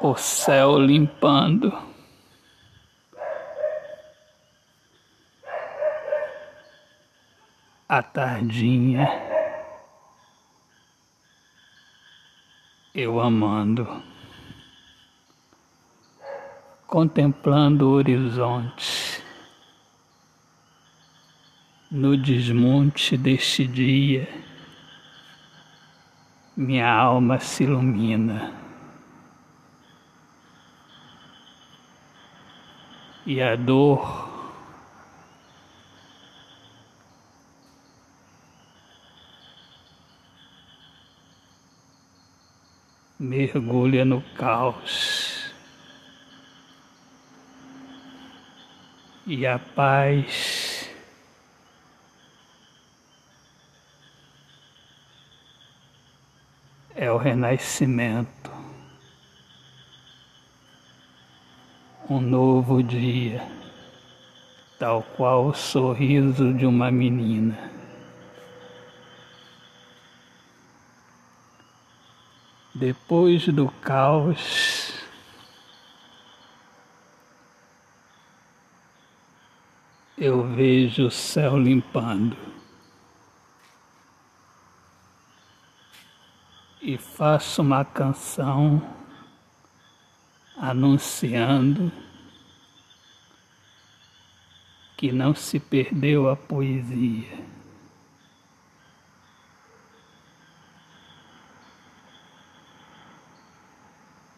o céu limpando. A tardinha, eu amando, contemplando o horizonte, no desmonte deste dia, minha alma se ilumina. E a dor. Mergulha no caos. E a paz. É o renascimento. Um novo dia, tal qual o sorriso de uma menina. Depois do caos, eu vejo o céu limpando. E faço uma canção anunciando que não se perdeu a poesia.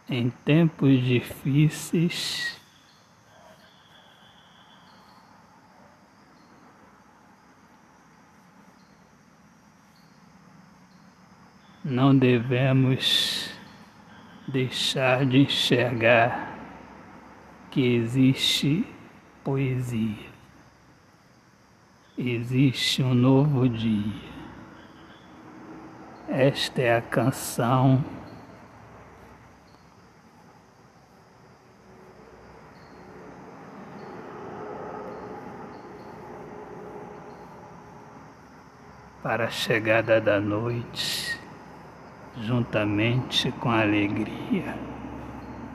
Em tempos difíceis, não devemos deixar de enxergar que existe poesia. Existe um novo dia. Esta é a canção para a chegada da noite juntamente com alegria.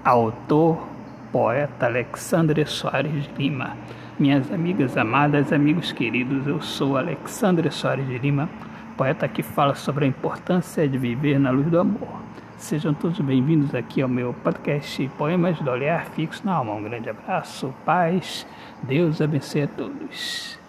Autor, poeta Alexandre Soares Lima. Minhas amigas amadas, amigos queridos, eu sou Alexandre Soares de Lima, poeta que fala sobre a importância de viver na luz do amor. Sejam todos bem-vindos aqui ao meu podcast Poemas do Olhar Fixo na Alma. Um grande abraço, paz, Deus abençoe a todos.